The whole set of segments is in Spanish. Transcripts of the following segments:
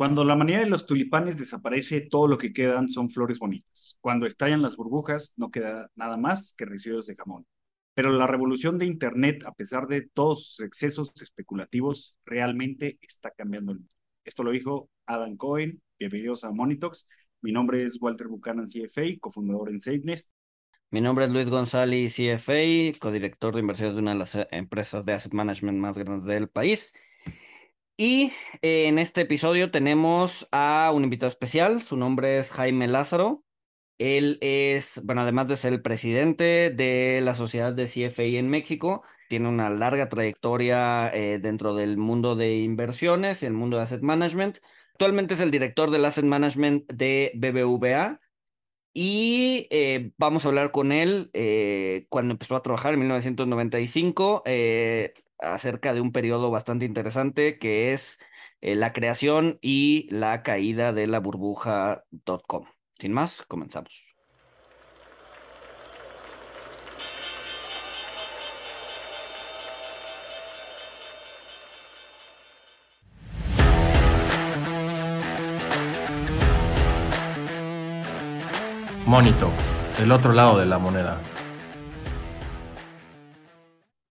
Cuando la manía de los tulipanes desaparece, todo lo que quedan son flores bonitas. Cuando estallan las burbujas, no queda nada más que residuos de jamón. Pero la revolución de Internet, a pesar de todos sus excesos especulativos, realmente está cambiando el mundo. Esto lo dijo Adam Cohen. Bienvenidos a Monitox. Mi nombre es Walter Buchanan, CFA, cofundador en SafeNest. Mi nombre es Luis González, CFA, codirector de inversiones de una de las empresas de asset management más grandes del país. Y eh, en este episodio tenemos a un invitado especial, su nombre es Jaime Lázaro. Él es, bueno, además de ser el presidente de la Sociedad de CFI en México, tiene una larga trayectoria eh, dentro del mundo de inversiones, el mundo de asset management. Actualmente es el director del asset management de BBVA y eh, vamos a hablar con él cuando empezó a trabajar en 1995 acerca de un periodo bastante interesante que es eh, la creación y la caída de la burbuja.com. Sin más, comenzamos. Monito, el otro lado de la moneda.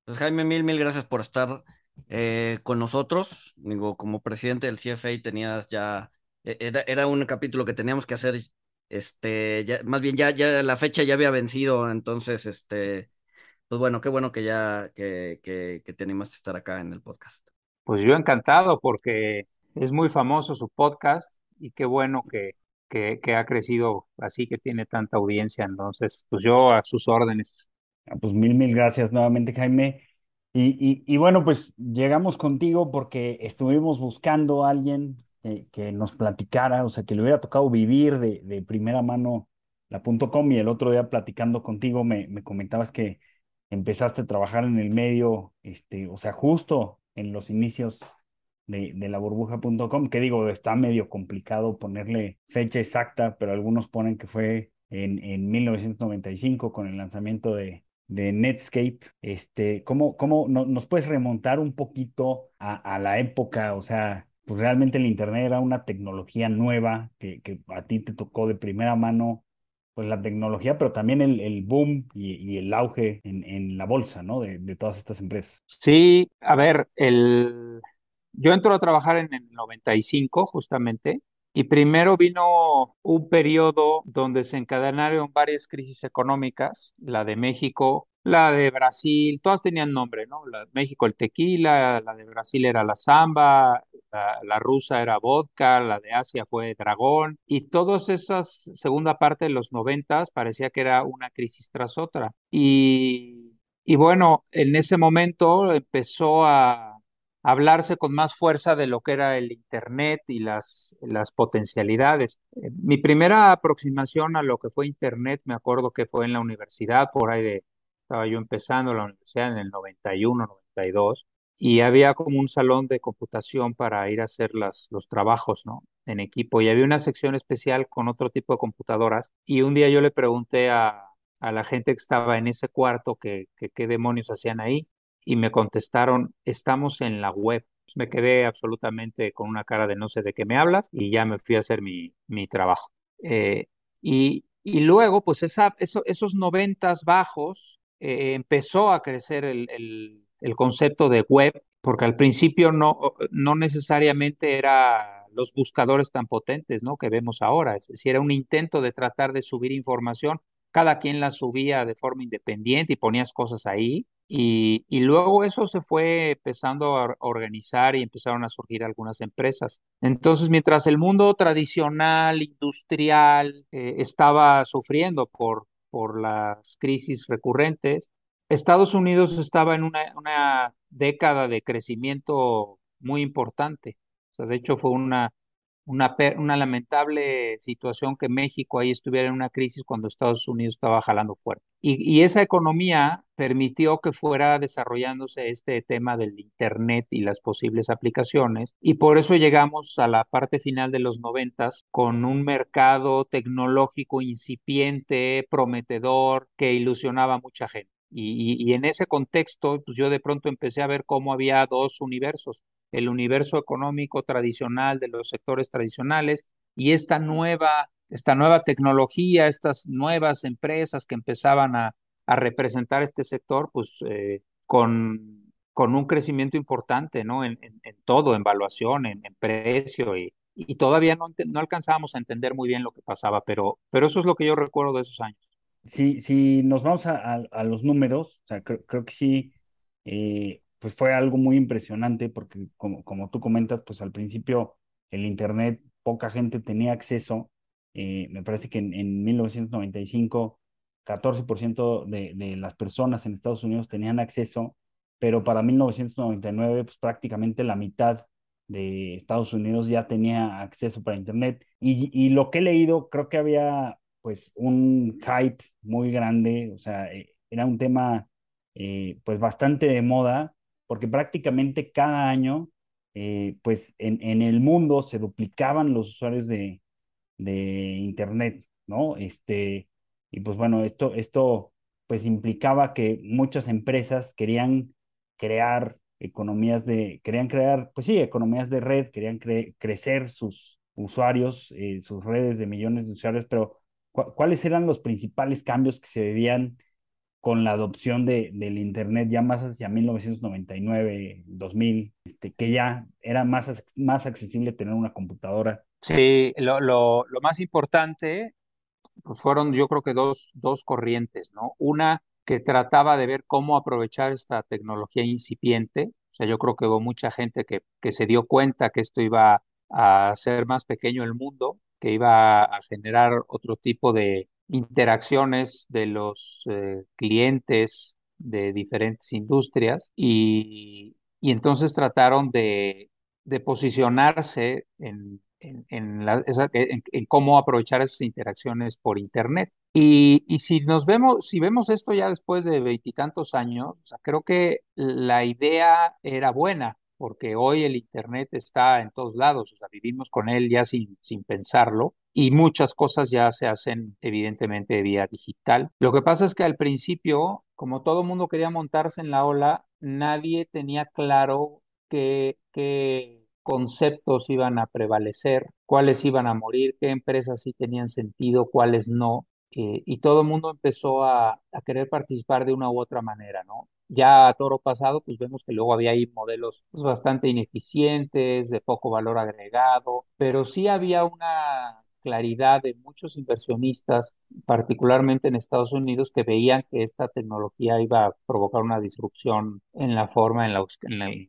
Pues, Jaime, mil, mil gracias por estar eh, con nosotros. Como presidente del CFA tenías ya, e, era, era un capítulo que teníamos que hacer, este, más bien ya, ya la fecha ya había vencido, entonces, este, pues bueno, qué bueno que ya, que, que, que te animaste a estar acá en el podcast. Pues yo encantado porque es muy famoso su podcast y qué bueno que, que ha crecido así, que tiene tanta audiencia. Entonces, pues yo a sus órdenes. Ah, pues mil, mil gracias nuevamente, Jaime. Y, y, bueno, pues llegamos contigo porque estuvimos buscando a alguien que, nos platicara, o sea, que le hubiera tocado vivir de, de primera mano la .com y el otro día platicando contigo me, me comentabas que empezaste a trabajar en el medio, este, o sea, justo en los inicios de, de la burbuja.com, que digo, está medio complicado ponerle fecha exacta, pero algunos ponen que fue en, en 1995 con el lanzamiento de, de Netscape, este, ¿cómo, cómo no, nos puedes remontar un poquito a, la época? O sea, pues realmente el Internet era una tecnología nueva que, a ti te tocó de primera mano, pues la tecnología, pero también el, el boom y, y, el auge en, en la bolsa, ¿no? De, de, todas estas empresas. Sí, a ver, el... yo entro a trabajar en el 95 justamente y primero vino un periodo donde se encadenaron varias crisis económicas, la de México, la de Brasil, todas tenían nombre, ¿no? México el tequila, la de Brasil era la samba, la, la, rusa era vodka, la de Asia fue dragón, y todas esas, segunda parte de los noventas, parecía que era una crisis tras otra. Y, y bueno, en ese momento empezó a hablarse con más fuerza de lo que era el Internet y las, las potencialidades. Eh, mi primera aproximación a lo que fue Internet, me acuerdo que fue en la universidad, por ahí de, estaba yo empezando la universidad en el 91, 92, y había como un salón de computación para ir a hacer las, los trabajos, ¿no? En equipo, y había una sección especial con otro tipo de computadoras, y un día yo le pregunté a, a la gente que estaba en ese cuarto que qué demonios hacían ahí, y me contestaron, estamos en la web. Me quedé absolutamente con una cara de no sé de qué me hablas y ya me fui a hacer mi, mi trabajo. Eh, y, y, luego, pues esa, eso, esos noventas bajos, eh, empezó a crecer el, el, concepto de web, porque al principio no, no necesariamente era los buscadores tan potentes ¿no? que vemos ahora, es decir, era un intento de tratar de subir información, cada quien la subía de forma independiente y ponías cosas ahí, y, y, luego eso se fue empezando a organizar y empezaron a surgir algunas empresas. Entonces, mientras el mundo tradicional, industrial, eh, estaba sufriendo por, por las crisis recurrentes, Estados Unidos estaba en una, una década de crecimiento muy importante. O sea, de hecho, fue una, una, una, lamentable situación que México ahí estuviera en una crisis cuando Estados Unidos estaba jalando fuerte. Y, y, esa economía permitió que fuera desarrollándose este tema del Internet y las posibles aplicaciones. Y por eso llegamos a la parte final de los noventas con un mercado tecnológico incipiente, prometedor, que ilusionaba a mucha gente. Y, y, en ese contexto, pues yo de pronto empecé a ver cómo había dos universos, el universo económico tradicional de los sectores tradicionales y esta nueva, esta nueva tecnología, estas nuevas empresas que empezaban a, a representar este sector, pues eh, con, con un crecimiento importante, ¿no? En, en, en todo, en valuación, en, en precio y, y todavía no, no alcanzábamos a entender muy bien lo que pasaba, pero, pero eso es lo que yo recuerdo de esos años si, si nos vamos a, a, los números, creo, creo que sí, eh, pues fue algo muy impresionante porque como, como tú comentas, pues al principio el Internet, poca gente tenía acceso. Eh, me parece que en, en 1995, 14% de, de las personas en Estados Unidos tenían acceso, pero para 1999, pues prácticamente la mitad de Estados Unidos ya tenía acceso para Internet. Y, y lo que he leído, creo que había pues un hype muy grande, o sea, eh, era un tema eh, pues bastante de moda, porque prácticamente cada año, eh, pues en, en, el mundo se duplicaban los usuarios de, de Internet, ¿no? Este, y pues bueno, esto, esto pues implicaba que muchas empresas querían crear economías de, querían crear, pues sí, economías de red, querían cre crecer sus usuarios, sus redes de millones de usuarios, pero ¿Cuáles eran los principales cambios que se veían con la adopción de, del Internet ya más hacia 1999, 2000, este, que ya era más, más accesible tener una computadora? Sí, lo, lo, lo más importante pues fueron yo creo que dos, dos corrientes, ¿no? Una que trataba de ver cómo aprovechar esta tecnología incipiente. O sea, yo creo que hubo mucha gente que, que se dio cuenta que esto iba a hacer más pequeño el mundo que iba a generar otro tipo de interacciones de los eh, clientes de diferentes industrias y, y entonces trataron de, de posicionarse en, en, en, la, en, cómo aprovechar esas interacciones por Internet. Y, y, si nos vemos, si vemos esto ya después de veintitantos años, creo que la idea era buena, porque hoy el Internet está en todos lados, o sea, vivimos con él ya sin, sin pensarlo y muchas cosas ya se hacen evidentemente vía digital. Lo que pasa es que al principio, como todo mundo quería montarse en la ola, nadie tenía claro qué, qué conceptos iban a prevalecer, cuáles iban a morir, qué empresas sí tenían sentido, cuáles no. Eh, y todo el mundo empezó a, a, querer participar de una u otra manera, ¿no? Ya a toro pasado, pues vemos que luego había ahí modelos pues, bastante ineficientes, de poco valor agregado, pero sí había una claridad de muchos inversionistas, particularmente en Estados Unidos, que veían que esta tecnología iba a provocar una disrupción en la forma en la,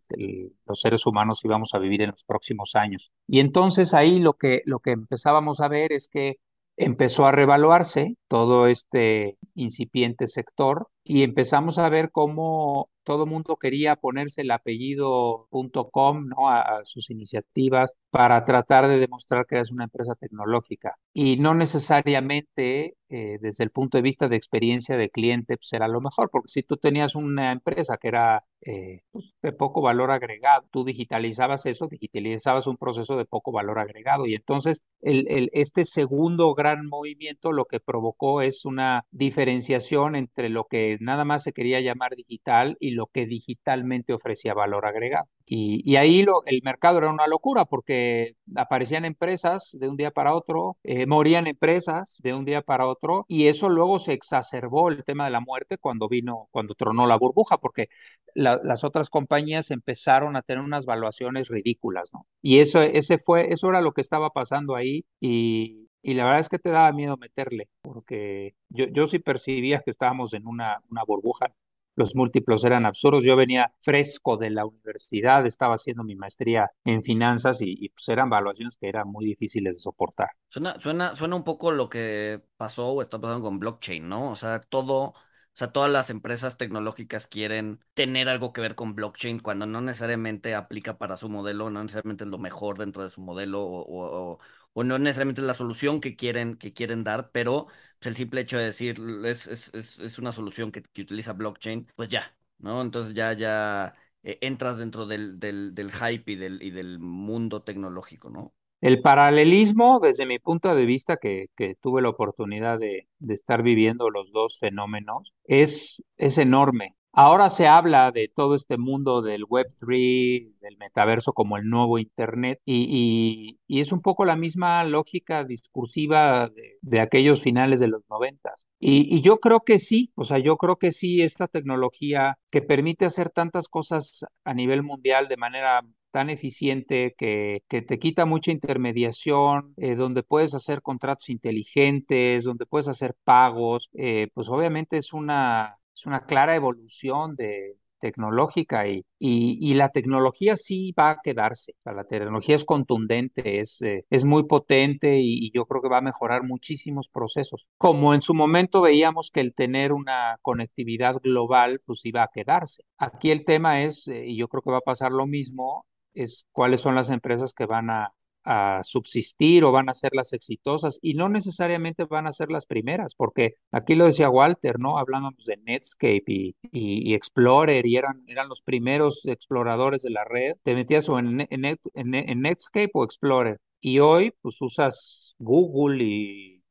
que los seres humanos íbamos a vivir en los próximos años. Y entonces ahí lo que, lo que empezábamos a ver es que empezó a revaluarse todo este incipiente sector y empezamos a ver cómo todo mundo quería ponerse el apellido .com ¿no? A, a, sus iniciativas para tratar de demostrar que eras una empresa tecnológica y no necesariamente eh, desde el punto de vista de experiencia de cliente pues era lo mejor, porque si tú tenías una empresa que era eh, pues, de poco valor agregado, tú digitalizabas eso, digitalizabas un proceso de poco valor agregado y entonces el, el, este segundo gran movimiento lo que provocó es una diferenciación entre lo que nada más se quería llamar digital y lo que digitalmente ofrecía valor agregado. Y, y ahí el mercado era una locura porque aparecían empresas de un día para otro, eh, morían empresas de un día para otro y eso luego se exacerbó el tema de la muerte cuando vino, cuando tronó la burbuja, porque la, las otras compañías empezaron a tener unas valuaciones ridículas, ¿no? Y eso, ese fue, eso era lo que estaba pasando ahí y, y la verdad es que te daba miedo meterle, porque yo, yo sí percibía que estábamos en una, una burbuja los múltiplos eran absurdos. Yo venía fresco de la universidad, estaba haciendo mi maestría en finanzas y, y pues eran valuaciones que eran muy difíciles de soportar. Suena, suena, suena un poco lo que pasó o está pasando con blockchain, ¿no? O sea, todo, o sea, todas las empresas tecnológicas quieren tener algo que ver con blockchain cuando no necesariamente aplica para su modelo, no necesariamente es lo mejor dentro de su modelo o, o, o no necesariamente es la solución que quieren, que quieren dar, pero pues, el simple hecho de decir es, es, es, es una solución que, que, utiliza blockchain, pues ya, ¿no? Entonces ya, ya eh, entras dentro del, del, del hype y del, y del mundo tecnológico, ¿no? El paralelismo, desde mi punto de vista, que, que tuve la oportunidad de, de, estar viviendo los dos fenómenos, es, es enorme. Ahora se habla de todo este mundo del Web3, del metaverso como el nuevo Internet, y, y, es un poco la misma lógica discursiva de, de aquellos finales de los noventas. Y, y, yo creo que sí, o sea, yo creo que sí, esta tecnología que permite hacer tantas cosas a nivel mundial de manera tan eficiente que, que, te quita mucha intermediación, eh, donde puedes hacer contratos inteligentes, donde puedes hacer pagos, eh, pues obviamente es una, es una clara evolución de, tecnológica y, y, y, la tecnología sí va a quedarse. La tecnología es contundente, es, eh, es muy potente y, y, yo creo que va a mejorar muchísimos procesos. Como en su momento veíamos que el tener una conectividad global pues iba a quedarse. Aquí el tema es, eh, y yo creo que va a pasar lo mismo, es cuáles son las empresas que van a, a, subsistir o van a ser las exitosas y no necesariamente van a ser las primeras, porque aquí lo decía Walter, ¿no? Hablábamos de Netscape y, y, Explorer y eran, eran los primeros exploradores de la red. Te metías o en, en, en, en Netscape o Explorer y hoy pues usas Google y,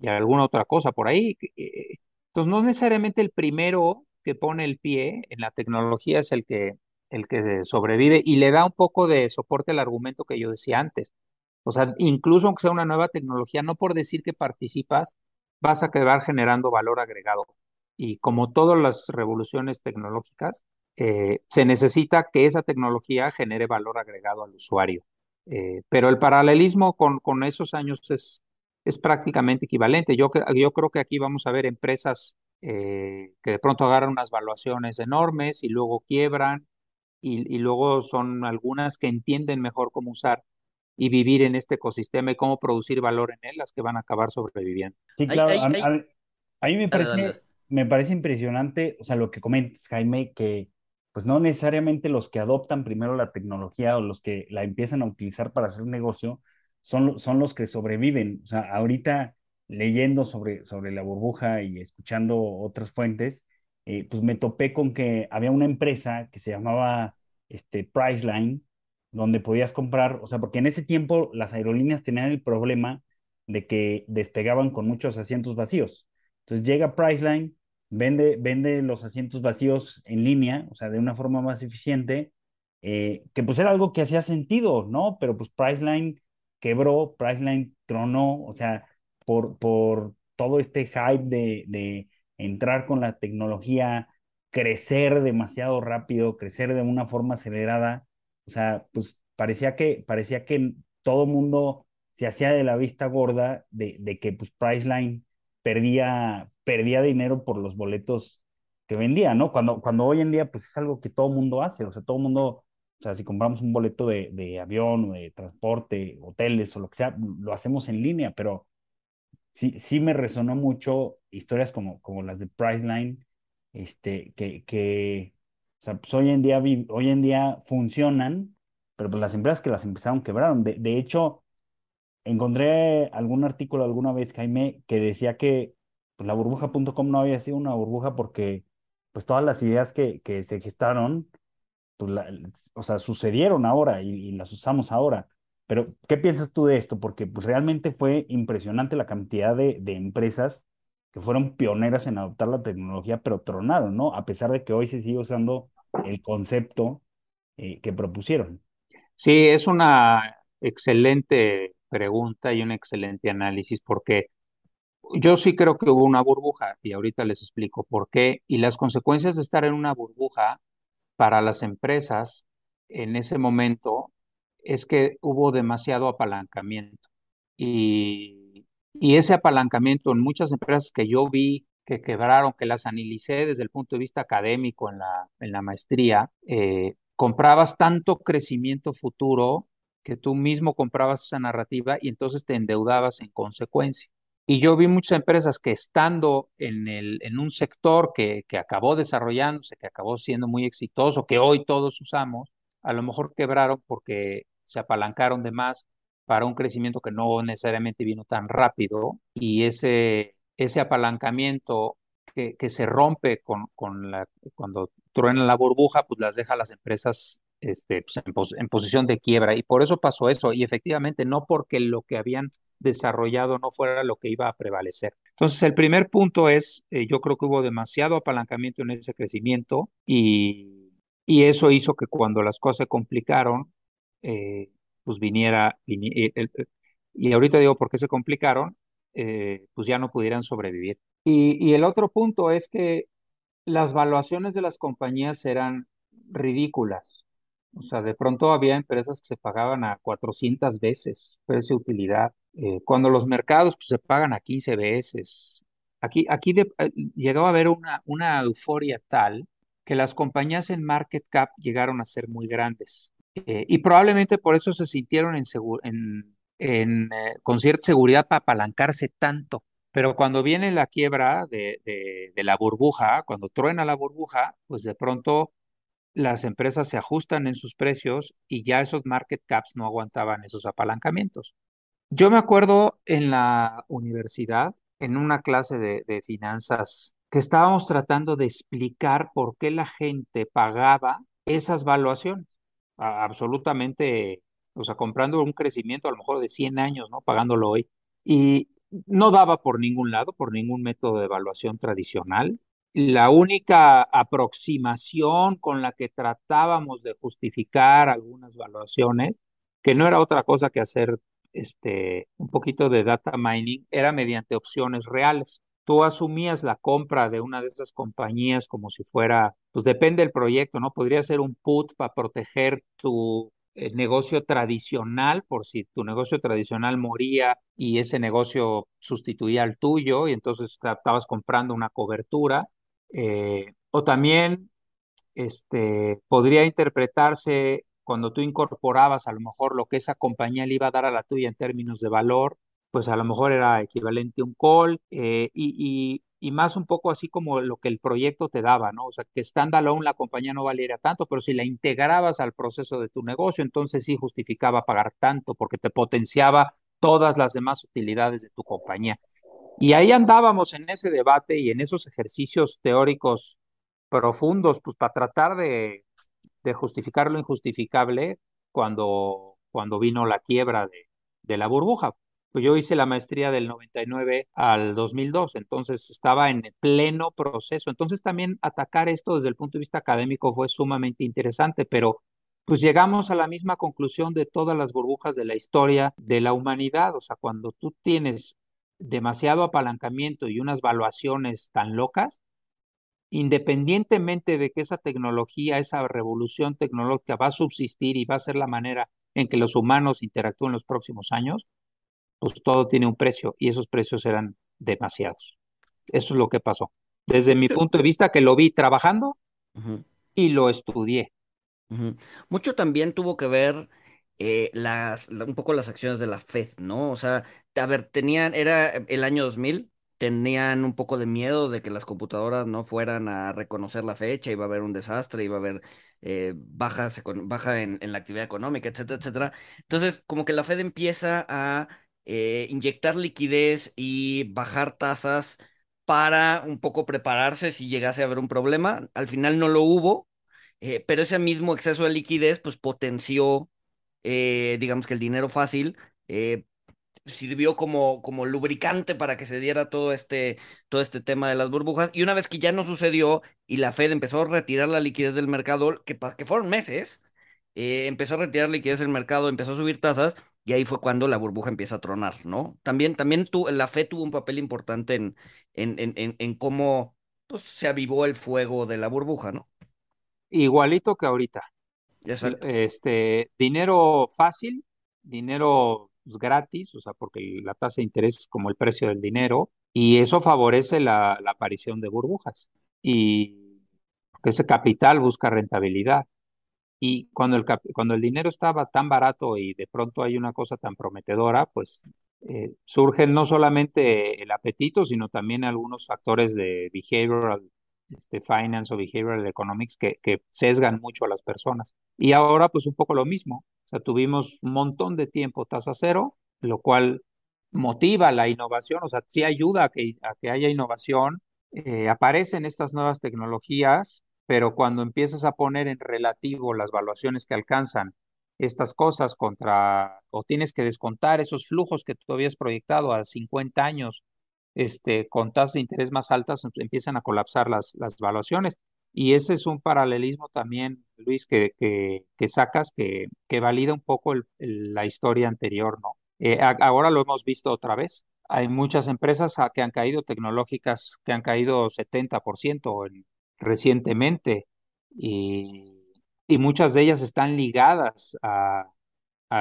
y alguna otra cosa por ahí. Entonces no necesariamente el primero que pone el pie en la tecnología es el que el que sobrevive y le da un poco de soporte al argumento que yo decía antes. O sea, incluso aunque sea una nueva tecnología, no por decir que participas, vas a quedar generando valor agregado. Y como todas las revoluciones tecnológicas, eh, se necesita que esa tecnología genere valor agregado al usuario. Eh, pero el paralelismo con, con esos años es, es prácticamente equivalente. Yo, yo creo que aquí vamos a ver empresas eh, que de pronto agarran unas valuaciones enormes y luego quiebran y, y, luego son algunas que entienden mejor cómo usar y vivir en este ecosistema y cómo producir valor en él, las que van a acabar sobreviviendo. Sí, claro, ay, ay, a, a, a, mí me parece, me parece impresionante, o sea, lo que comentas, Jaime, que pues no necesariamente los que adoptan primero la tecnología o los que la empiezan a utilizar para hacer un negocio son, son los que sobreviven. O sea, ahorita leyendo sobre, sobre la burbuja y escuchando otras fuentes, eh, pues me topé con que había una empresa que se llamaba este, Priceline, donde podías comprar, o sea, porque en ese tiempo las aerolíneas tenían el problema de que despegaban con muchos asientos vacíos. Entonces llega Priceline, vende, vende los asientos vacíos en línea, o sea, de una forma más eficiente, eh, que pues era algo que hacía sentido, ¿no? Pero pues Priceline quebró, Priceline tronó, o sea, por, por todo este hype de, de entrar con la tecnología, crecer demasiado rápido, crecer de una forma acelerada, o sea, pues parecía que, parecía que todo mundo se hacía de la vista gorda de, de que pues Priceline perdía, perdía dinero por los boletos que vendía, ¿no? Cuando, cuando hoy en día pues es algo que todo mundo hace, o sea, todo mundo, o sea, si compramos un boleto de, de avión o de transporte, hoteles o lo que sea, lo hacemos en línea, pero sí, sí me resonó mucho historias como, como las de Priceline, este, que, que o sea, pues hoy en día, hoy en día funcionan, pero pues las empresas que las empezaron quebraron. De, de hecho, encontré algún artículo alguna vez, Jaime, que decía que pues, la burbuja.com no había sido una burbuja porque pues todas las ideas que, que se gestaron, pues o sea, sucedieron ahora y las usamos ahora. Pero, ¿qué piensas tú de esto? Porque pues, realmente fue impresionante la cantidad de, de, empresas que fueron pioneras en adoptar la tecnología, pero tronaron, ¿no? A pesar de que hoy se sigue usando el concepto eh, que propusieron. Sí, es una excelente pregunta y un excelente análisis, porque yo sí creo que hubo una burbuja y ahorita les explico por qué. Y las consecuencias de estar en una burbuja para las empresas en ese momento es que hubo demasiado apalancamiento. Y, y, ese apalancamiento en muchas empresas que yo vi que quebraron, que las analicé desde el punto de vista académico en la, en la maestría, eh, comprabas tanto crecimiento futuro que tú mismo comprabas esa narrativa y entonces te endeudabas en consecuencia. Y yo vi muchas empresas que estando en, el, en un sector que, que acabó desarrollándose, que acabó siendo muy exitoso, que hoy todos usamos, a lo mejor quebraron porque se apalancaron de más para un crecimiento que no necesariamente vino tan rápido y ese, ese apalancamiento que, se rompe con, con cuando truena la burbuja, pues las deja las empresas este, pues, en, posición de quiebra. Y por eso pasó eso. Y efectivamente, no porque lo que habían desarrollado no fuera lo que iba a prevalecer. Entonces, el primer punto es, eh, yo creo que hubo demasiado apalancamiento en ese crecimiento y, y eso hizo que cuando las cosas se complicaron, eh, pues viniera, y ahorita digo por qué se complicaron, eh, pues ya no pudieran sobrevivir. Y, el otro punto es que las valuaciones de las compañías eran ridículas. O sea, de pronto había empresas que se pagaban a 400 veces precio utilidad, eh, cuando los mercados pues, se pagan a 15 veces. Aquí, aquí de, eh, llegó a haber una, una euforia tal que las compañías en market cap llegaron a ser muy grandes. Eh, y probablemente por eso se sintieron en, en, en con cierta seguridad para apalancarse tanto. Pero cuando viene la quiebra de, de, de, la burbuja, cuando truena la burbuja, pues de pronto las empresas se ajustan en sus precios y ya esos market caps no aguantaban esos apalancamientos. Yo me acuerdo en la universidad, en una clase de, finanzas, que estábamos tratando de explicar por qué la gente pagaba esas valuaciones. Absolutamente, o sea, comprando un crecimiento a lo mejor de 100 años, ¿no? Pagándolo hoy. Y no daba por ningún lado, por ningún método de evaluación tradicional la única aproximación con la que tratábamos de justificar algunas valuaciones, que no era otra cosa que hacer este, un poquito de data mining, era mediante opciones reales. Tú asumías la compra de una de esas compañías como si fuera, pues depende del proyecto, ¿no? Podría ser un put para proteger tu eh, negocio tradicional, por si tu negocio tradicional moría y ese negocio sustituía al tuyo y entonces estabas comprando una cobertura eh, o también este, podría interpretarse cuando tú incorporabas a lo mejor lo que esa compañía le iba a dar a la tuya en términos de valor, pues a lo mejor era equivalente a un call eh, y, y, más un poco así como lo que el proyecto te daba, ¿no? O sea, que standalone la compañía no valiera tanto, pero si la integrabas al proceso de tu negocio, entonces sí justificaba pagar tanto porque te potenciaba todas las demás utilidades de tu compañía. Y ahí andábamos en ese debate y en esos ejercicios teóricos profundos, pues para tratar de, de justificar lo injustificable cuando, cuando vino la quiebra de, de la burbuja. Pues yo hice la maestría del 99 al 2002, entonces estaba en pleno proceso. Entonces también atacar esto desde el punto de vista académico fue sumamente interesante, pero pues llegamos a la misma conclusión de todas las burbujas de la historia de la humanidad. O sea, cuando tú tienes demasiado apalancamiento y unas valuaciones tan locas, independientemente de que esa tecnología, esa revolución tecnológica va a subsistir y va a ser la manera en que los humanos interactúen en los próximos años, pues todo tiene un precio y esos precios eran demasiados. Eso es lo que pasó. Desde mi punto de vista, que lo vi trabajando y lo estudié. Mucho también tuvo que ver eh, las, un poco las acciones de la Fed, ¿no? O sea, a ver, tenían, era el año 2000, tenían un poco de miedo de que las computadoras no fueran a reconocer la fecha, iba a haber un desastre, iba a haber eh, bajas, baja en, la actividad económica, etcétera, etcétera. Entonces, como que la Fed empieza a eh, inyectar liquidez y bajar tasas para un poco prepararse si llegase a haber un problema. Al final no lo hubo, pero ese mismo exceso de liquidez pues potenció eh, digamos que el dinero fácil, eh, sirvió como, como lubricante para que se diera todo este, todo este tema de las burbujas. Y una vez que ya no sucedió y la Fed empezó a retirar la liquidez del mercado, que, que fueron meses, eh, empezó a retirar liquidez del mercado, empezó a subir tasas. Y ahí fue cuando la burbuja empieza a tronar, ¿no? También, también tu, la Fed tuvo un papel importante en, en, en, en cómo pues, se avivó el fuego de la burbuja, ¿no? Igualito que ahorita. Este, dinero fácil, dinero pues, gratis, o sea, porque la tasa de interés es como el precio del dinero, y eso favorece la, aparición de burbujas. Y ese capital busca rentabilidad. Y cuando el, cuando el dinero estaba tan barato y de pronto hay una cosa tan prometedora, pues eh, surgen no solamente el apetito, sino también algunos factores de behavioral este, finance o behavioral economics que, que sesgan mucho a las personas. Y ahora pues un poco lo mismo. O sea, tuvimos un montón de tiempo tasa cero, lo cual motiva la innovación, o sea, sí ayuda a que, a que haya innovación. Eh, aparecen estas nuevas tecnologías, pero cuando empiezas a poner en relativo las valuaciones que alcanzan estas cosas contra, o tienes que descontar esos flujos que tú habías proyectado a 50 años, este, con tasas de interés más altas, empiezan a colapsar las, las valuaciones. Y ese es un paralelismo también, Luis, que, que, que sacas, que, que valida un poco la historia anterior, ¿no? Eh, ahora lo hemos visto otra vez. Hay muchas empresas que han caído tecnológicas, que han caído 70% en, recientemente y, muchas de ellas están ligadas a,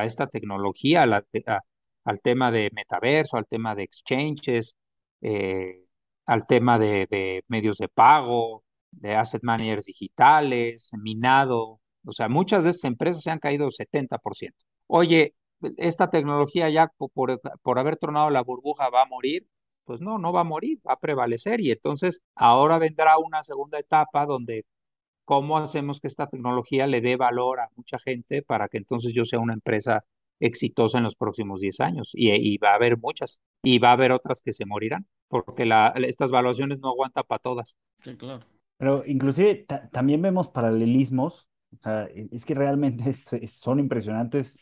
esta tecnología, al tema de metaverso, al tema de exchanges, eh, al tema de, de medios de pago, de asset managers digitales, minado, o sea, muchas de estas empresas se han caído 70%. Oye, esta tecnología ya por, por haber tronado la burbuja va a morir, pues no, no va a morir, va a prevalecer y entonces ahora vendrá una segunda etapa donde cómo hacemos que esta tecnología le dé valor a mucha gente para que entonces yo sea una empresa exitosa en los próximos 10 años y, y va a haber muchas y va a haber otras que se morirán porque la, estas valuaciones no aguantan para todas. Sí, claro. Pero inclusive también vemos paralelismos, o sea, e, es que realmente son impresionantes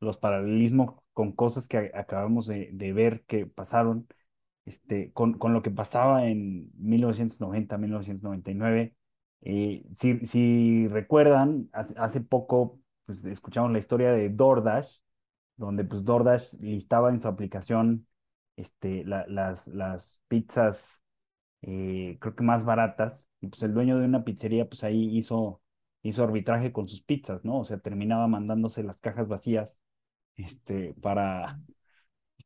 los paralelismos con cosas que acabamos de, ver que pasaron, este, con, con, lo que pasaba en 1990, 1999. Eh, si, si recuerdan, hace poco pues, escuchamos la historia de DoorDash, donde pues DoorDash listaba en su aplicación este, las, las pizzas eh, creo que más baratas, y pues el dueño de una pizzería, pues ahí hizo, hizo arbitraje con sus pizzas, ¿no? O sea, terminaba mandándose las cajas vacías, este, para,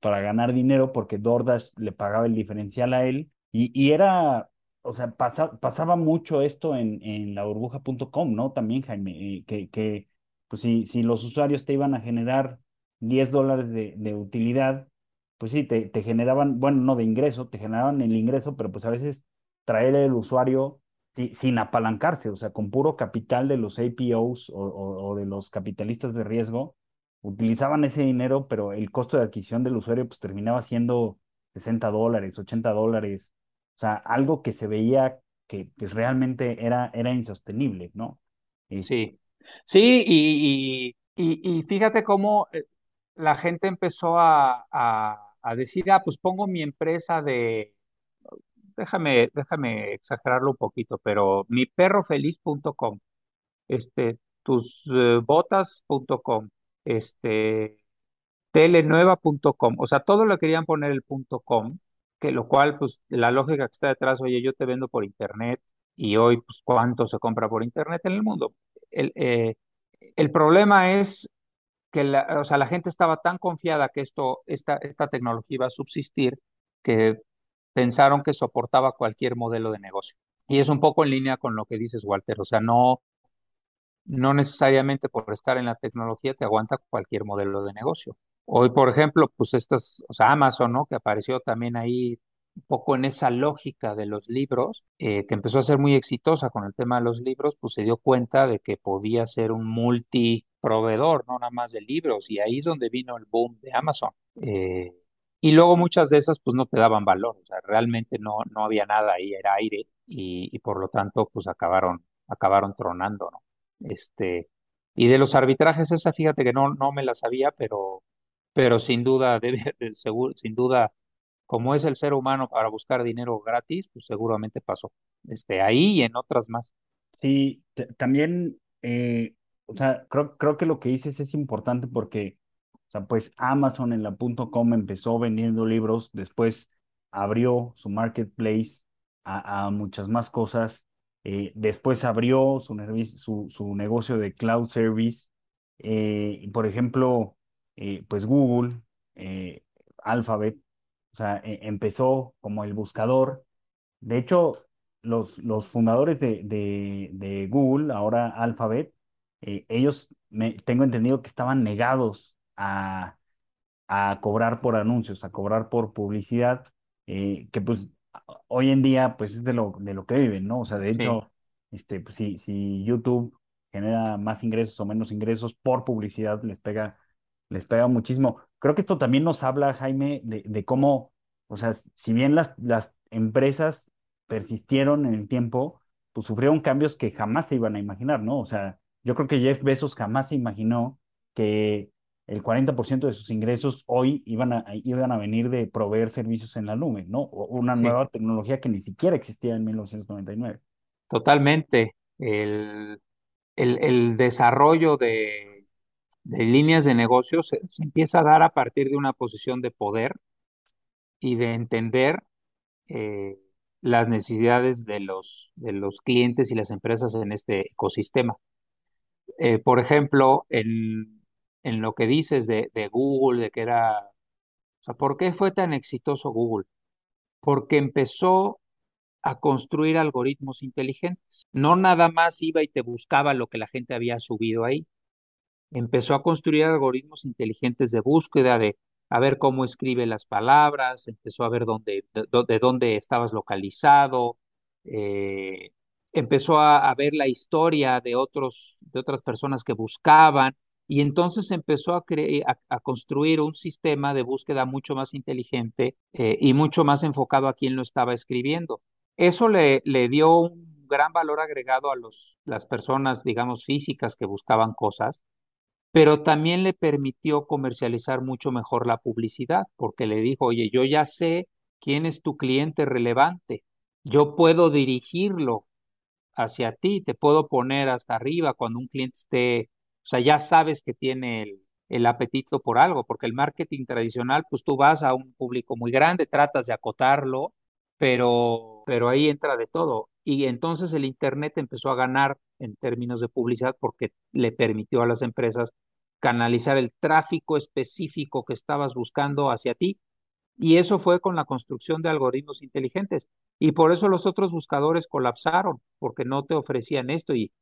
para ganar dinero, porque DoorDash le pagaba el diferencial a él, y, y era, o sea, pasaba mucho esto en, en la burbuja.com, ¿no? También, Jaime, eh, que, que pues si, si los usuarios te iban a generar 10 dólares de, de utilidad, pues sí, te, te, generaban, bueno, no de ingreso, te generaban el ingreso, pero pues a veces traer el usuario sin apalancarse, o sea, con puro capital de los APOs o, de los capitalistas de riesgo, utilizaban ese dinero, pero el costo de adquisición del usuario pues terminaba siendo 60 dólares, 80 dólares, o sea, algo que se veía que pues, realmente era, era insostenible, ¿no? Sí, sí, y, y, y, fíjate cómo eh, la gente empezó a a decir, ah, pues pongo mi empresa de, déjame, déjame exagerarlo un poquito, pero mi perrofeliz.com, este, tus eh, este, telenueva.com, o sea, todo lo querían poner el punto .com, que lo cual, pues, la lógica que está detrás, oye, yo te vendo por internet y hoy, pues, ¿cuánto se compra por internet en el mundo? El, eh, el problema es que la, o sea, la gente estaba tan confiada que esto, esta, esta tecnología iba a subsistir que pensaron que soportaba cualquier modelo de negocio. Y es un poco en línea con lo que dices, Walter. O sea, no, no necesariamente por estar en la tecnología te aguanta cualquier modelo de negocio. Hoy, por ejemplo, pues estas, o sea, Amazon, ¿no? Que apareció también ahí un poco en esa lógica de los libros, eh, que empezó a ser muy exitosa con el tema de los libros, pues se dio cuenta de que podía ser un multiproveedor, no nada más de libros, y ahí es donde vino el boom de Amazon. Eh, y luego muchas de esas pues no te daban valor, o sea, realmente no, no había nada ahí, era aire, y, por lo tanto pues acabaron, acabaron tronando, ¿no? Este, y de los arbitrajes, esa fíjate que no, no me la sabía, pero, pero sin duda, debe, seguro, sin duda como es el ser humano para buscar dinero gratis, pues seguramente pasó. Este, ahí y en otras más. Sí, también, eh, o sea, creo, creo que lo que dices es importante porque, pues Amazon en la .com empezó vendiendo libros, después abrió su marketplace a, muchas más cosas, eh, después abrió su, negocio de cloud service, eh, por ejemplo, pues Google, Alphabet, o sea, e, empezó como el buscador. De hecho, los, los fundadores de, de, Google, ahora Alphabet, eh, ellos me, tengo entendido que estaban negados a, a cobrar por anuncios, a cobrar por publicidad, eh, que pues hoy en día pues es de lo, de lo que viven, ¿no? O sea, de hecho, este, pues, si, si YouTube genera más ingresos o menos ingresos por publicidad, les pega, les pega muchísimo. Creo que esto también nos habla, Jaime, de, de cómo, o sea, si bien las, las empresas persistieron en el tiempo, pues sufrieron cambios que jamás se iban a imaginar, ¿no? O sea, yo creo que Jeff Bezos jamás se imaginó que el 40% de sus ingresos hoy iban a, iban a venir de proveer servicios en la nube, ¿no? Una Sí. nueva tecnología que ni siquiera existía en 1999. Totalmente. El, el, el desarrollo de, de líneas de negocio se, se empieza a dar a partir de una posición de poder y de entender eh, las necesidades de los, de los clientes y las empresas en este ecosistema. Eh, por ejemplo, en, en lo que dices de, Google, de que era, o sea, ¿por qué fue tan exitoso Google? Porque empezó a construir algoritmos inteligentes. No nada más iba y te buscaba lo que la gente había subido ahí. Empezó a construir algoritmos inteligentes de búsqueda, de a ver cómo escribe las palabras, empezó a ver dónde, de, de dónde estabas localizado, eh, empezó a, a, ver la historia de, otros, de otras personas que buscaban y entonces empezó a, a, a construir un sistema de búsqueda mucho más inteligente eh, y mucho más enfocado a quien lo estaba escribiendo. Eso le, le dio un gran valor agregado a los, las personas, digamos, físicas que buscaban cosas, pero también le permitió comercializar mucho mejor la publicidad, porque le dijo, oye, yo ya sé quién es tu cliente relevante, yo puedo dirigirlo hacia ti, te puedo poner hasta arriba cuando un cliente esté, sea, ya sabes que tiene el, el apetito por algo, porque el marketing tradicional, pues tú vas a un público muy grande, tratas de acotarlo, pero, pero ahí entra de todo. Y entonces el Internet empezó a ganar en términos de publicidad porque le permitió a las empresas canalizar el tráfico específico que estabas buscando hacia ti. Y eso fue con la construcción de algoritmos inteligentes. Y por eso los otros buscadores colapsaron, porque no te ofrecían esto y,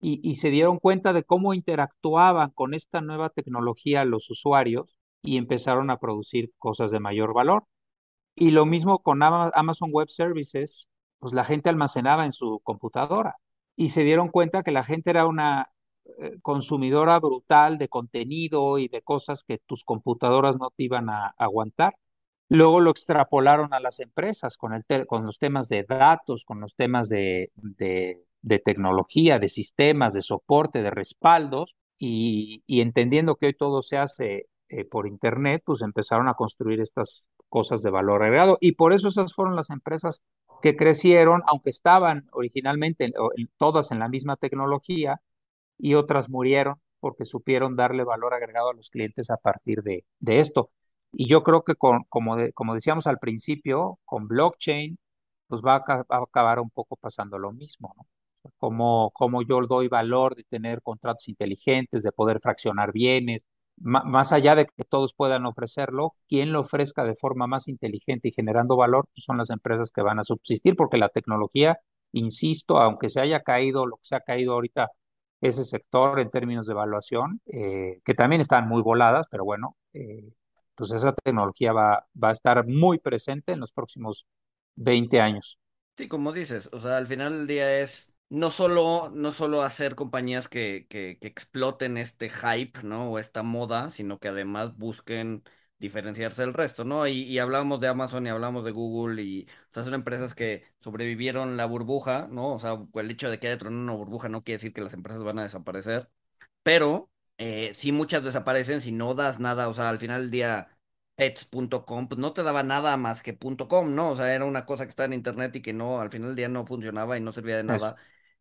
y, se dieron cuenta de cómo interactuaban con esta nueva tecnología los usuarios y empezaron a producir cosas de mayor valor. Y lo mismo con Amazon Web Services, pues la gente almacenaba en su computadora y se dieron cuenta que la gente era una eh, consumidora brutal de contenido y de cosas que tus computadoras no te iban a, aguantar. Luego lo extrapolaron a las empresas con, el con los temas de datos, con los temas de, de tecnología, de sistemas, de soporte, de respaldos, y, y entendiendo que hoy todo se hace eh, por Internet, pues empezaron a construir estas cosas de valor agregado. Y por eso esas fueron las empresas que crecieron, aunque estaban originalmente en, en, todas en la misma tecnología, y otras murieron porque supieron darle valor agregado a los clientes a partir de, de esto. Y yo creo que con, como, de, como decíamos al principio, con blockchain, pues va a, va a acabar un poco pasando lo mismo, ¿no? Como, como yo doy valor de tener contratos inteligentes, de poder fraccionar bienes, más allá de que todos puedan ofrecerlo, quien lo ofrezca de forma más inteligente y generando valor pues son las empresas que van a subsistir, porque la tecnología, insisto, aunque se haya caído lo que se ha caído ahorita ese sector en términos de evaluación, eh, que también están muy voladas, pero bueno, eh, pues esa tecnología va, va a estar muy presente en los próximos 20 años. Sí, como dices, o sea, al final del día es no solo, no solo hacer compañías que, que, que exploten este hype, ¿no? O esta moda, sino que además busquen diferenciarse del resto, ¿no? Y, y hablamos de Amazon y hablamos de Google y, o sea, son empresas que sobrevivieron la burbuja, ¿no? O sea, el hecho de que haya tronado una burbuja no quiere decir que las empresas van a desaparecer, pero eh, sí muchas desaparecen si no das nada, o sea, al final del día pets.com, pues no te daba nada más que .com, ¿no? O sea, era una cosa que estaba en internet y que no, al final del día no funcionaba y no servía de nada. Eso.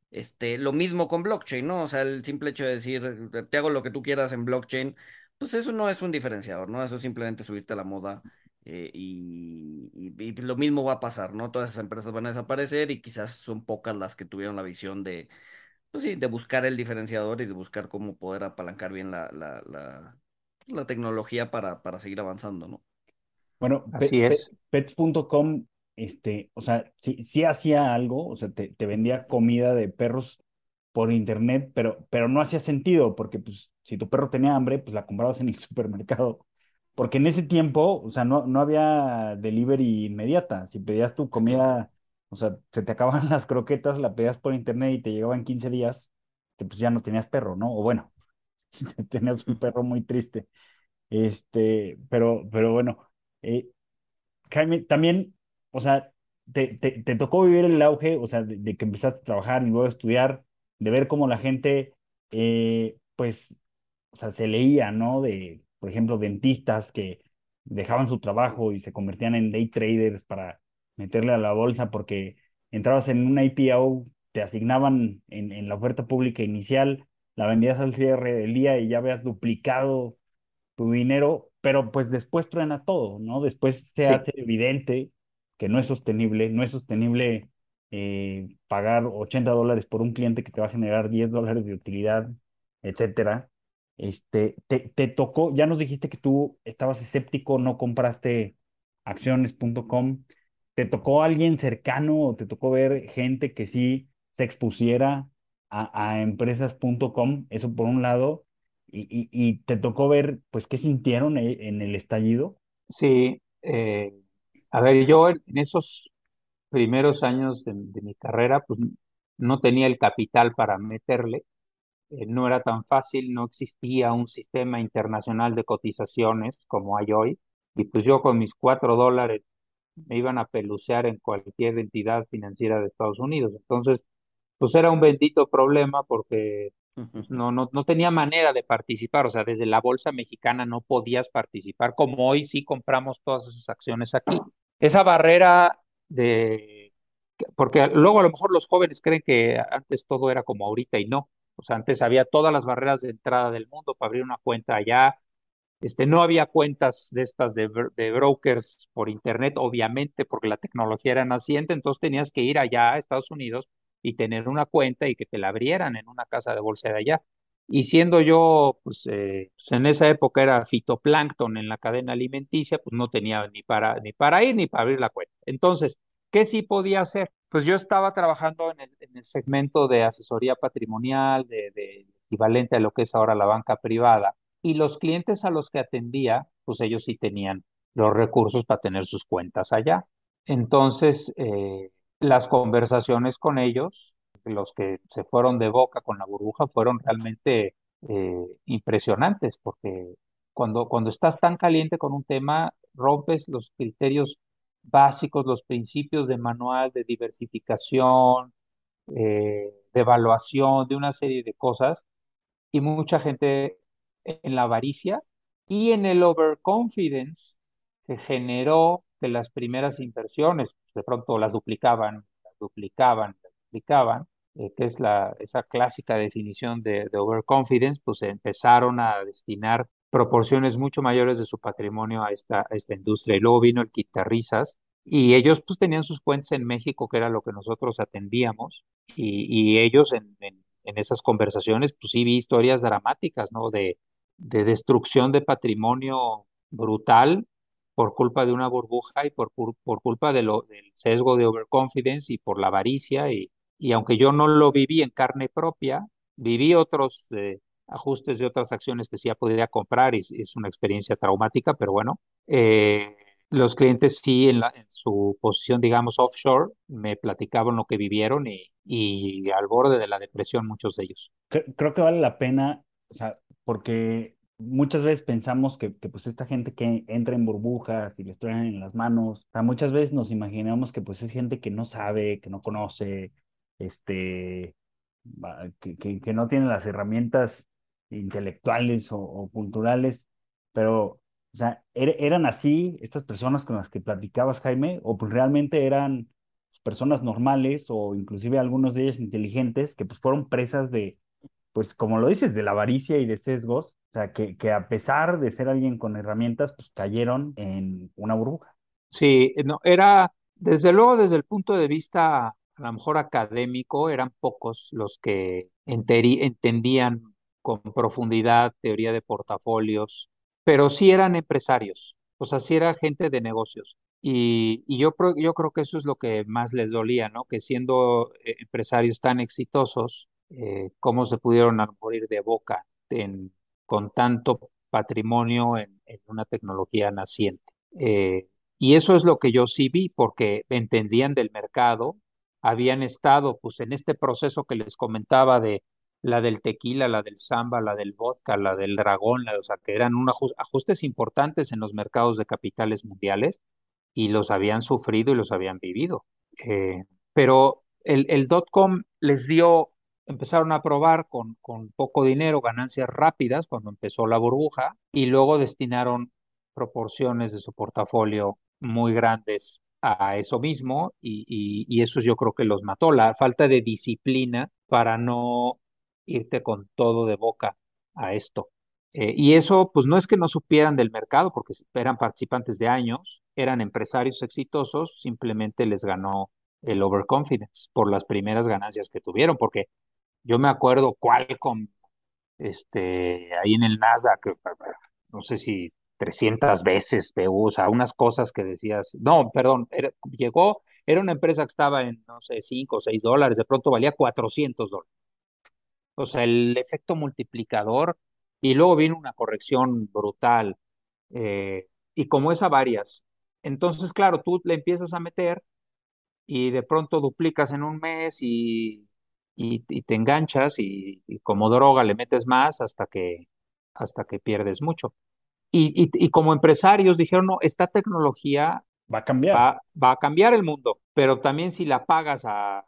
Este, lo mismo con blockchain, ¿no? O sea, el simple hecho de decir, te hago lo que tú quieras en blockchain, pues eso no es un diferenciador, ¿no? Eso es simplemente subirte a la moda eh, y, y, y, lo mismo va a pasar, ¿no? Todas esas empresas van a desaparecer y quizás son pocas las que tuvieron la visión de, pues sí, de buscar el diferenciador y de buscar cómo poder apalancar bien la, la, la, la tecnología para, para seguir avanzando, ¿no? Bueno, así es. Pets.com, este, o sea, sí, sí hacía algo, o sea, te, te, vendía comida de perros por internet, pero, pero no hacía sentido, porque pues si tu perro tenía hambre, pues la comprabas en el supermercado. Porque en ese tiempo, o sea, no, no había delivery inmediata. Si pedías tu comida, o sea, se te acababan las croquetas, la pedías por internet y te llegaban 15 días, que pues ya no tenías perro, ¿no? O bueno, tenías un perro muy triste. Este, pero, pero bueno, eh, Jaime, también, o sea, te, te, te tocó vivir el auge, o sea, de, de que empezaste a trabajar y luego a estudiar, de ver cómo la gente, eh, pues, o sea, se leía, ¿no? De, por ejemplo, dentistas que dejaban su trabajo y se convertían en day traders para meterle a la bolsa porque entrabas en una IPO, te asignaban en, en la oferta pública inicial, la vendías al cierre del día y ya habías duplicado tu dinero, pero pues después truena todo, ¿no? Después se Sí, hace evidente que no es sostenible, no es sostenible eh, pagar 80 dólares por un cliente que te va a generar 10 dólares de utilidad, etcétera. Este, te, te tocó, ya nos dijiste que tú estabas escéptico, no compraste acciones.com. ¿Te tocó alguien cercano o te tocó ver gente que sí se expusiera a, empresas.com? Eso por un lado. Y, y, y te tocó ver, pues, qué sintieron e- en el estallido. sí. eh, a ver, yo en esos primeros años de, de mi carrera, pues no tenía el capital para meterle, eh, no era tan fácil, no existía un sistema internacional de cotizaciones como hay hoy, y pues yo con mis cuatro dólares me iban a pelucear en cualquier entidad financiera de Estados Unidos. Entonces, pues era un bendito problema porque pues, no, no, no tenía manera de participar, o sea, desde la bolsa mexicana no podías participar, como hoy sí compramos todas esas acciones aquí. Esa barrera de, porque luego a lo mejor los jóvenes creen que antes todo era como ahorita y no, o sea, antes había todas las barreras de entrada del mundo para abrir una cuenta allá, este, no había cuentas de estas de, de brokers por internet, obviamente, porque la tecnología era naciente, entonces tenías que ir allá a Estados Unidos y tener una cuenta y que te la abrieran en una casa de bolsa de allá. Y siendo yo, pues, eh, pues, en esa época era fitoplancton en la cadena alimenticia, pues no tenía ni para, ni para ir ni para abrir la cuenta. Entonces, ¿qué sí podía hacer? Pues yo estaba trabajando en el, en el segmento de asesoría patrimonial, de, equivalente a lo que es ahora la banca privada y los clientes a los que atendía, pues ellos sí tenían los recursos para tener sus cuentas allá. Entonces, eh, las conversaciones con ellos, los que se fueron de boca con la burbuja, fueron realmente eh, impresionantes, porque cuando, cuando estás tan caliente con un tema, rompes los criterios básicos, los principios de manual de diversificación, eh, de evaluación, de una serie de cosas y mucha gente en la avaricia y en el overconfidence que generó que las primeras inversiones de pronto las duplicaban, las duplicaban, las duplicaban, eh, que es la, esa clásica definición de, de overconfidence, pues empezaron a destinar proporciones mucho mayores de su patrimonio a esta, a esta industria. Y luego vino el quitarrisas y ellos pues tenían sus cuentas en México, que era lo que nosotros atendíamos, y, y ellos en, en, en esas conversaciones, pues sí vi historias dramáticas, ¿no? De, de destrucción de patrimonio brutal por culpa de una burbuja y por, por, por culpa de lo, del sesgo de overconfidence y por la avaricia. Y, y aunque yo no lo viví en carne propia, viví otros eh, ajustes de otras acciones que sí ya podría comprar y es una experiencia traumática, pero bueno. Eh, los clientes sí, en, la, en, su posición, digamos, offshore, me platicaban lo que vivieron y, y al borde de la depresión muchos de ellos. Cre- Creo que vale la pena, o sea, porque muchas veces pensamos que, que, pues esta gente que entra en burbujas y les traen en las manos, o sea, muchas veces nos imaginamos que pues es gente que no sabe, que no conoce, este, que, que, no tiene las herramientas intelectuales o, culturales, pero, o sea, er- eran así estas personas con las que platicabas, Jaime, o pues realmente eran personas normales o inclusive algunos de ellos inteligentes que pues fueron presas de, pues como lo dices, de la avaricia y de sesgos, o sea, que, que a pesar de ser alguien con herramientas, pues cayeron en una burbuja. Sí, no, era, desde luego, desde el punto de vista a lo mejor académico, eran pocos los que entendían con profundidad teoría de portafolios, pero sí eran empresarios, o sea, sí era gente de negocios. Y, yo, yo creo que eso es lo que más les dolía, ¿no? Que siendo eh, empresarios tan exitosos, eh, cómo se pudieron morir de boca con tanto patrimonio en, en una tecnología naciente. Eh, y eso es lo que yo sí vi, porque entendían del mercado, habían estado pues en este proceso que les comentaba de la del tequila, la del samba, la del vodka, la del dragón, o sea, que eran un ajus- ajustes importantes en los mercados de capitales mundiales y los habían sufrido y los habían vivido. Eh, pero el, el dot-com les dio, empezaron a probar con, con poco dinero, ganancias rápidas cuando empezó la burbuja y luego destinaron proporciones de su portafolio muy grandes a eso mismo y, y, eso yo creo que los mató, la falta de disciplina para no irte con todo de boca a esto. Eh, y eso, pues no es que no supieran del mercado, porque eran participantes de años, eran empresarios exitosos, simplemente les ganó el overconfidence por las primeras ganancias que tuvieron, porque yo me acuerdo Qualcomm, este, ahí en el Nasdaq, no sé si 300 veces o sea, unas cosas que decías, no, perdón, llegó, era una empresa que estaba en, no sé, 5 o 6 dólares, de pronto valía 400 dólares. O sea, el efecto multiplicador y luego vino una corrección brutal eh, y como esa varias. Entonces, claro, tú le empiezas a meter y de pronto duplicas en un mes y, y, y te enganchas y, y, como droga le metes más hasta que, hasta que pierdes mucho. Y, y, como empresarios dijeron, no, esta tecnología va a cambiar. Va, va, a cambiar el mundo, pero también si la pagas a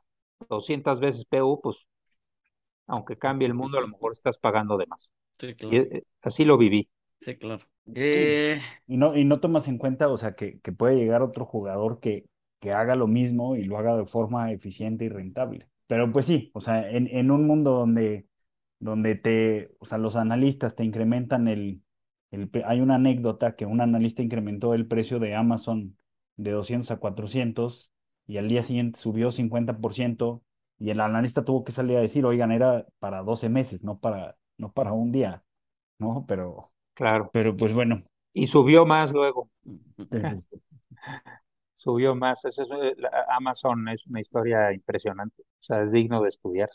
200 veces PU, pues aunque cambie el mundo, a lo mejor estás pagando de más. Sí, claro. Y así lo viví. Sí, claro. Eh... Y, no, y no tomas en cuenta, o sea, que, que puede llegar otro jugador que, que haga lo mismo y lo haga de forma eficiente y rentable. Pero pues sí, o sea, en, en un mundo donde, donde te, o sea, los analistas te incrementan el, el, hay una anécdota que un analista incrementó el precio de Amazon de 200 a 400 y al día siguiente subió 50% y el analista tuvo que salir a decir, oigan, era para 12 meses, no para, no para un día, ¿no? Pero, claro. pero pues bueno. Y subió más luego. subió más. Es, Amazon es una historia impresionante, o sea, es digno de estudiar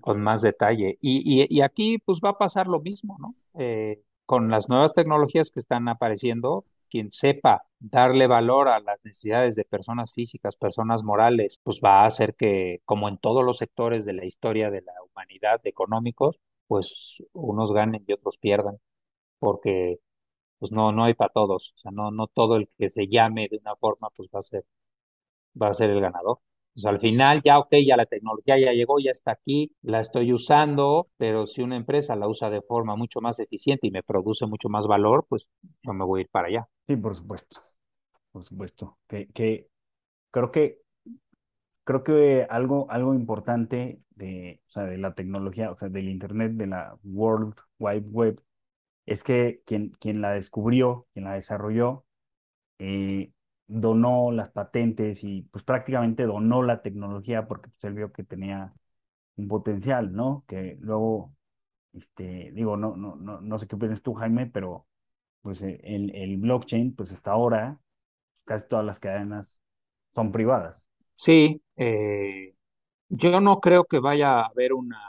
con más detalle. Y, y, y, aquí pues va a pasar lo mismo, ¿no? Eh, con las nuevas tecnologías que están apareciendo, quien sepa darle valor a las necesidades de personas físicas, personas morales, pues va a hacer que, como en todos los sectores de la historia de la humanidad económicos, pues unos ganen y otros pierdan, porque pues no, no hay para todos, o sea, no, no todo el que se llame de una forma, pues va a ser, va a ser el ganador. Pues al final ya, ok, ya la tecnología ya llegó, ya está aquí, la estoy usando, pero si una empresa la usa de forma mucho más eficiente y me produce mucho más valor, pues yo me voy a ir para allá. Sí, por supuesto, por supuesto. Que, que creo que creo que algo, algo importante de, o sea, de la tecnología, o sea, del Internet, de la World Wide Web, es que quien, quien la descubrió, quien la desarrolló, eh, donó las patentes y pues prácticamente donó la tecnología porque pues, él vio que tenía un potencial, ¿no? Que luego, este, digo, no, no, no, no sé qué opinas tú, Jaime, pero pues eh, el, el blockchain, pues hasta ahora, casi todas las cadenas son privadas. Sí, eh, yo no creo que vaya a haber una,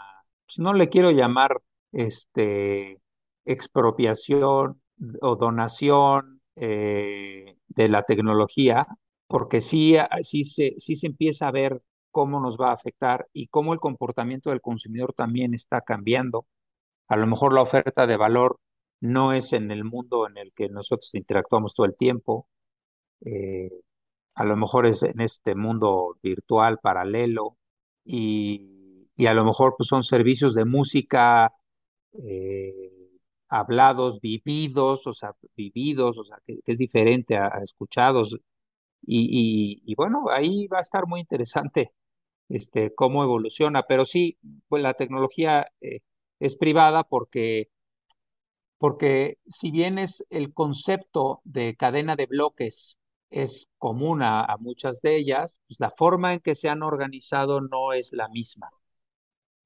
pues no le quiero llamar este expropiación o donación eh, de la tecnología, porque sí, sí, se, sí se empieza a ver cómo nos va a afectar y cómo el comportamiento del consumidor también está cambiando. A lo mejor la oferta de valor no es en el mundo en el que nosotros interactuamos todo el tiempo, eh, a lo mejor es en este mundo virtual paralelo y, y a lo mejor pues, son servicios de música eh, hablados, vividos, o sea, vividos, o sea, que, es diferente a, escuchados. Y, y, bueno, ahí va a estar muy interesante este, cómo evoluciona, pero sí, pues la tecnología eh, es privada porque, porque si bien es el concepto de cadena de bloques es común a, a muchas de ellas, pues la forma en que se han organizado no es la misma.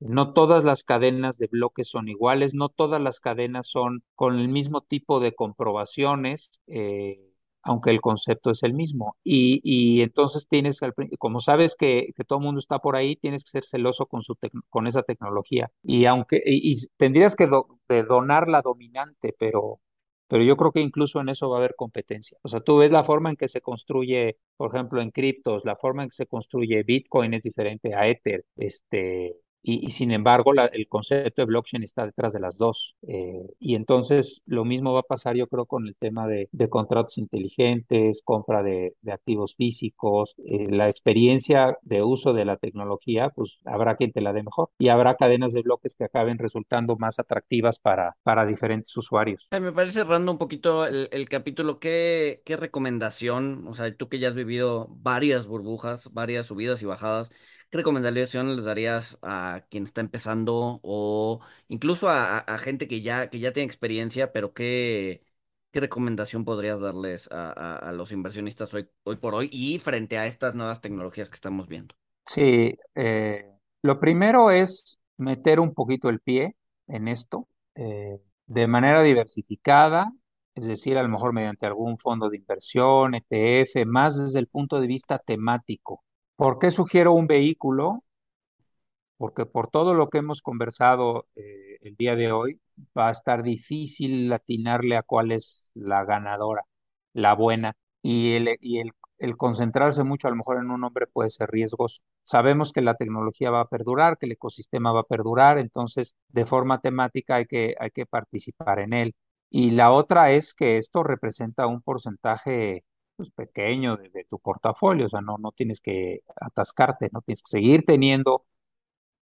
No todas las cadenas de bloques son iguales, no todas las cadenas son con el mismo tipo de comprobaciones, eh, aunque el concepto es el mismo. Y, y entonces tienes, como sabes que, que, todo el mundo está por ahí, tienes que ser celoso con, su con esa tecnología. Y aunque y, y tendrías que donar la dominante, pero, pero yo creo que incluso en eso va a haber competencia. O sea, tú ves la forma en que se construye, por ejemplo, en criptos, la forma en que se construye Bitcoin es diferente a Ether, este, y, sin embargo el concepto de blockchain está detrás de las dos. Eh, y entonces lo mismo va a pasar yo creo con el tema de, contratos inteligentes, compra de, activos físicos, eh, la experiencia de uso de la tecnología, pues habrá quien te la dé mejor y habrá cadenas de bloques que acaben resultando más atractivas para, para diferentes usuarios. me parece cerrando un poquito el, capítulo, ¿qué, ¿qué recomendación, o sea, tú que ya has vivido varias burbujas, varias subidas y bajadas, ¿Qué recomendación les darías a quien está empezando o incluso a, gente que ya, que ya tiene experiencia, pero qué, qué recomendación podrías darles a, los inversionistas hoy, hoy por hoy y frente a estas nuevas tecnologías que estamos viendo? Sí, eh, lo primero es meter un poquito el pie en esto eh, de manera diversificada, es decir, a lo mejor mediante algún fondo de inversión, ETF, más desde el punto de vista temático ¿Por qué sugiero un vehículo? Porque por todo lo que hemos conversado eh, el día de hoy, va a estar difícil atinarle a cuál es la ganadora, la buena. Y el, y el, concentrarse mucho a lo mejor en un nombre puede ser riesgoso. Sabemos que la tecnología va a perdurar, que el ecosistema va a perdurar, entonces de forma temática hay que, hay que participar en él. Y la otra es que esto representa un porcentaje pues, pequeño de, tu portafolio, o sea, no, no tienes que atascarte, no tienes que seguir teniendo,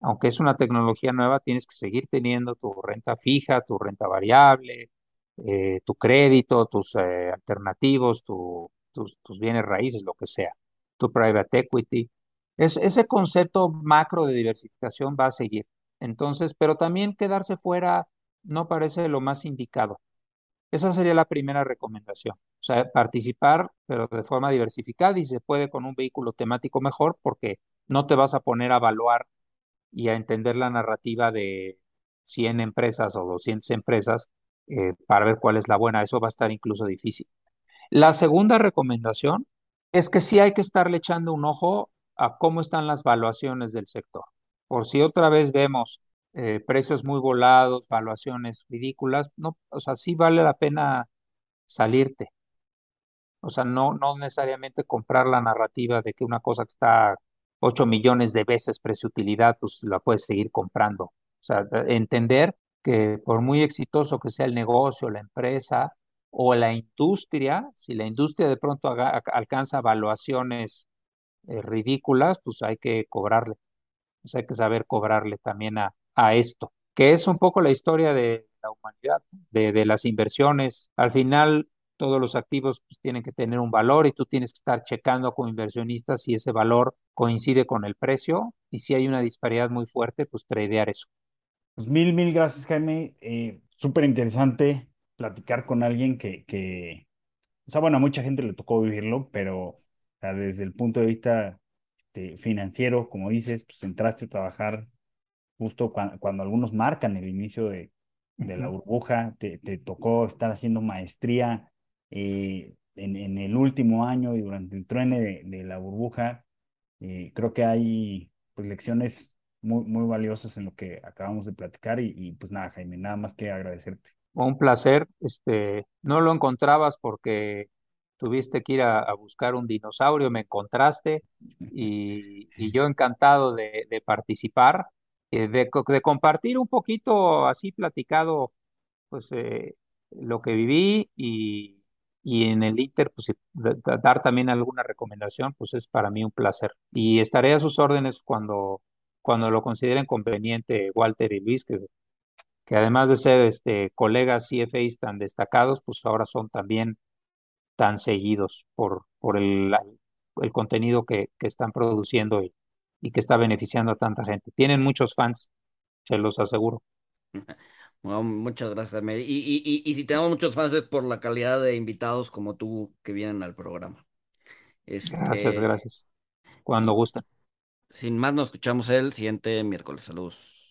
aunque es una tecnología nueva, tienes que seguir teniendo tu renta fija, tu renta variable, eh, tu crédito, tus eh, alternativos, tus, tus bienes raíces, lo que sea, tu private equity. Es, ese concepto macro de diversificación va a seguir. Entonces, pero también quedarse fuera no parece lo más indicado. Esa sería la primera recomendación. Sea, participar, pero de forma diversificada y se puede con un vehículo temático mejor porque no te vas a poner a evaluar y a entender la narrativa de 100 empresas o 200 empresas eh, para ver cuál es la buena. Eso va a estar incluso difícil. La segunda recomendación es que sí hay que estarle echando un ojo a cómo están las valuaciones del sector. Por si otra vez vemos eh, precios muy volados, valuaciones ridículas, no, o sea, sí vale la pena salirte. O sea, no, no necesariamente comprar la narrativa de que una cosa que está 8 millones de veces precio-utilidad, pues la puedes seguir comprando. O sea, entender que por muy exitoso que sea el negocio, la empresa o la industria, si la industria de pronto alcanza valuaciones eh, ridículas, pues hay que cobrarle. Pues hay que saber cobrarle también a, a esto, que es un poco la historia de la humanidad, de, las inversiones. Al final, todos los activos pues, tienen que tener un valor y tú tienes que estar checando como inversionista si ese valor coincide con el precio y si hay una disparidad muy fuerte, pues tradear eso. Pues mil, mil gracias, Jaime. Eh, Súper interesante platicar con alguien que, que, o sea, bueno, a mucha gente le tocó vivirlo, pero desde el punto de vista este, financiero, como dices, pues entraste a trabajar justo cuando, algunos marcan el inicio de, la burbuja, te, tocó estar haciendo maestría eh, en, el último año y durante el truene de, la burbuja. Eh, creo que hay pues, lecciones muy, muy valiosas en lo que acabamos de platicar y, pues nada, Jaime, nada más que agradecerte. Un placer, este, no lo encontrabas porque tuviste que ir a, buscar un dinosaurio, me encontraste y, yo encantado de, de participar eh, de, compartir un poquito así platicado, pues eh, lo que viví y, y en el Inter, pues dar también alguna recomendación, pues es para mí un placer. Y estaré a sus órdenes cuando, cuando lo consideren conveniente Walter y Luis, que, además de ser este, colegas CFAs tan destacados, pues ahora son también tan seguidos por, por el, el contenido que, que están produciendo y, y que está beneficiando a tanta gente. Tienen muchos fans, se los aseguro. muchas gracias, Y, y, y, si tenemos muchos fans es por la calidad de invitados como tú que vienen al programa. Gracias, este, gracias. Cuando gusten. Sin más, nos escuchamos el siguiente miércoles. Saludos.